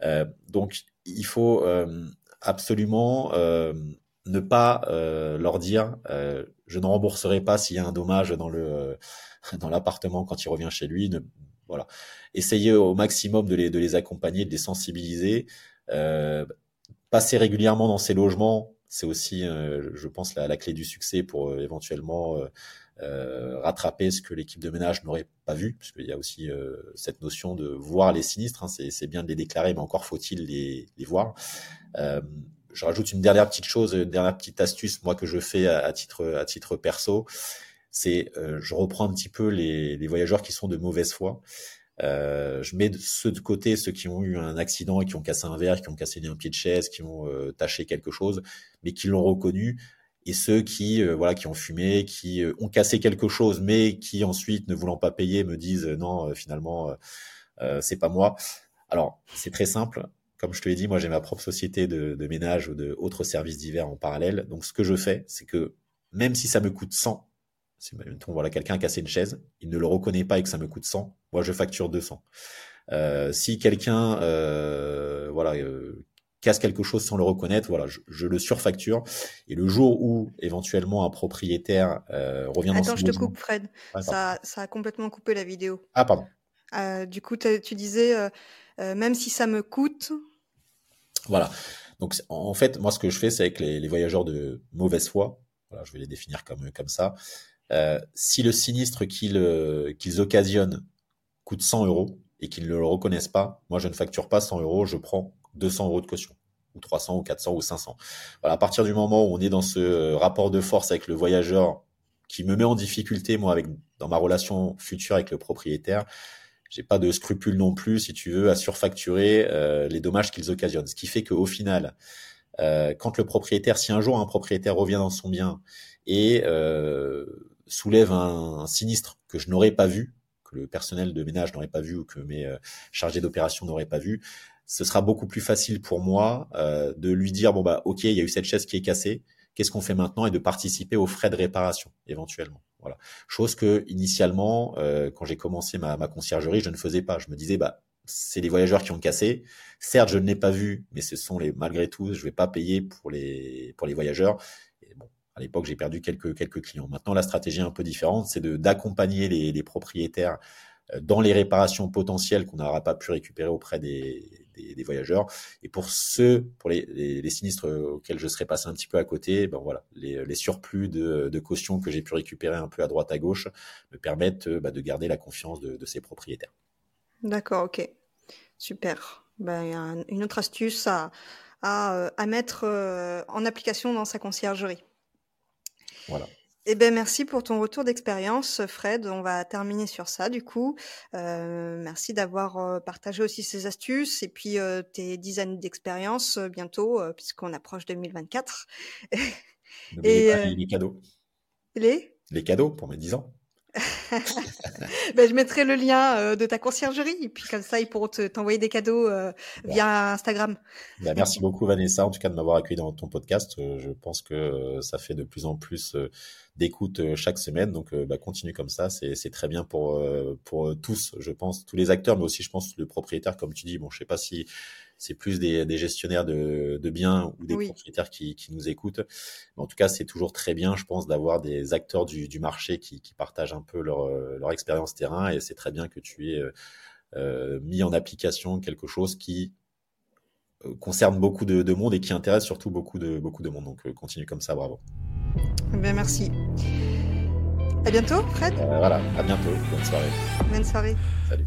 Heu, donc il faut, hem, absolument, hem, ne pas, heu, leur dire, heu: «Je ne rembourserai pas s'il y a un dommage dans le, dans l'appartement quand il revient chez lui», ne voilà. Essayez au maximum de les de les accompagner, de les sensibiliser, passer régulièrement dans ces logements, c'est aussi, je pense la la clé du succès pour, éventuellement, rattraper ce que l'équipe de ménage n'aurait pas vu. Puisqu'il y a aussi, heu, cette notion de voir les sinistres, hein, c'est bien de les déclarer, mais encore faut-il les voir. Hem, je rajoute une dernière petite chose, une dernière petite astuce, moi, que je fais à titre, à titre perso, c'est, je reprends un petit peu les voyageurs qui sont de mauvaise foi. Je mets ceux de côté, ceux qui ont eu un accident et qui ont cassé un verre, qui ont cassé un pied de chaise, qui ont, heu, taché quelque chose, mais qui l'ont reconnu et ceux qui, heu, voilà, qui ont fumé, qui, heu, ont cassé quelque chose, mais qui ensuite, ne voulant pas payer, me disent: «Non, heu, finalement, heu heu, c'est pas moi». Alors, c'est très simple, comme je te l'ai dit, moi, j'ai ma propre société de de ménage ou d'autres services divers en parallèle. Donc ce que je fais, c'est que même si ça me coûte 100, si mettons, voilà, quelqu'un a cassé une chaise, il ne le reconnaît pas et que ça me coûte 100, moi, je facture 200. Heu, si quelqu'un, voilà, casse quelque chose sans le reconnaître, voilà, je je le surfacture et le jour où éventuellement un propriétaire, heu, revient dans Attends, je te coupe Fred, ça ça a complètement coupé la vidéo. Ah pardon. Heu, du coup, tu disais, heu heu: «Même si ça me coûte» Voilà, donc en fait, moi, ce que je fais, c'est avec les les voyageurs de mauvaise foi, voilà, je vais les définir comme, comme ça. Euh, si le sinistre qu'ils qu'ils occasionnent coûte 100 euros et qu'ils ne le reconnaissent pas, moi je ne facture pas 100 euros, je prends 200 euros de caution ou 300 ou 400 ou 500. Voilà, à partir du moment où on est dans ce rapport de force avec le voyageur qui me met en difficulté, moi, avec, dans ma relation future avec le propriétaire, j'ai pas de scrupule non plus, si tu veux, à surfacturer euh, les dommages qu'ils occasionnent. Ce qui fait qu'au final, euh, quand le propriétaire, si un jour un propriétaire revient dans son bien et euh, soulève un, sinistre que je n'aurais pas vu, que le personnel de ménage n'aurait pas vu ou que mes chargés d'opération n'auraient pas vu, ce sera beaucoup plus facile pour moi de lui dire bon bah ok, il y a eu cette chaise qui est cassée, qu'est-ce qu'on fait maintenant? Et de participer aux frais de réparation éventuellement. Voilà. Chose que initialement, euh, quand j'ai commencé ma, ma, conciergerie, je ne faisais pas. Je me disais, bah, c'est les voyageurs qui ont cassé. Certes, je ne l'ai pas vu, mais ce sont les, malgré tout, je vais pas payer pour les, pour les voyageurs. À l'époque, j'ai perdu quelques, quelques clients. Maintenant, la stratégie est un peu différente, c'est de, d'accompagner les, les propriétaires euh, dans les réparations potentielles qu'on n'aura pas pu récupérer auprès des, des, voyageurs. Et pour ceux, pour les, les, sinistres auxquels je serais passé un petit peu à côté, ben voilà, les, les surplus de, de caution que j'ai pu récupérer un peu à droite à gauche me permettent ben, de garder la confiance de, de ces propriétaires. D'accord, ok, super. Ben, une autre astuce à, à, à mettre euh, en application dans sa conciergerie. Voilà. Eh ben, merci pour ton retour d'expérience, Fred. On va terminer sur ça, du coup. Euh, merci d'avoir euh, partagé aussi ces astuces et puis euh, tes dix années d'expérience bientôt, puisqu'on approche 2024. *laughs* et pas les cadeaux. Les? Les cadeaux pour mes dix ans. *laughs* ben, je mettrai le lien euh, de ta conciergerie et puis comme ça ils pourront t'envoyer des cadeaux euh, via Instagram. Ben, merci beaucoup Vanessa en tout cas de m'avoir accueilli dans ton podcast. Euh, je pense que ça fait de plus en plus d'écoute chaque semaine donc bah, continue comme ça c'est très bien pour pour tous je pense tous les acteurs mais aussi je pense le propriétaire comme tu dis bon je sais pas si c'est plus des, des, gestionnaires de, de biens ou des propriétaires qui, qui, nous écoutent. Mais en tout cas, c'est toujours très bien, je pense, d'avoir des acteurs du, du marché qui, qui, partagent un peu leur, leur expérience terrain. Et c'est très bien que tu aies euh, mis en application quelque chose qui euh, concerne beaucoup de, de, monde et qui intéresse surtout beaucoup de, beaucoup de monde. Donc, euh, continue comme ça, bravo. Bien, merci. À bientôt, Fred. Euh, voilà, à bientôt. Bonne soirée. Bonne soirée. Salut.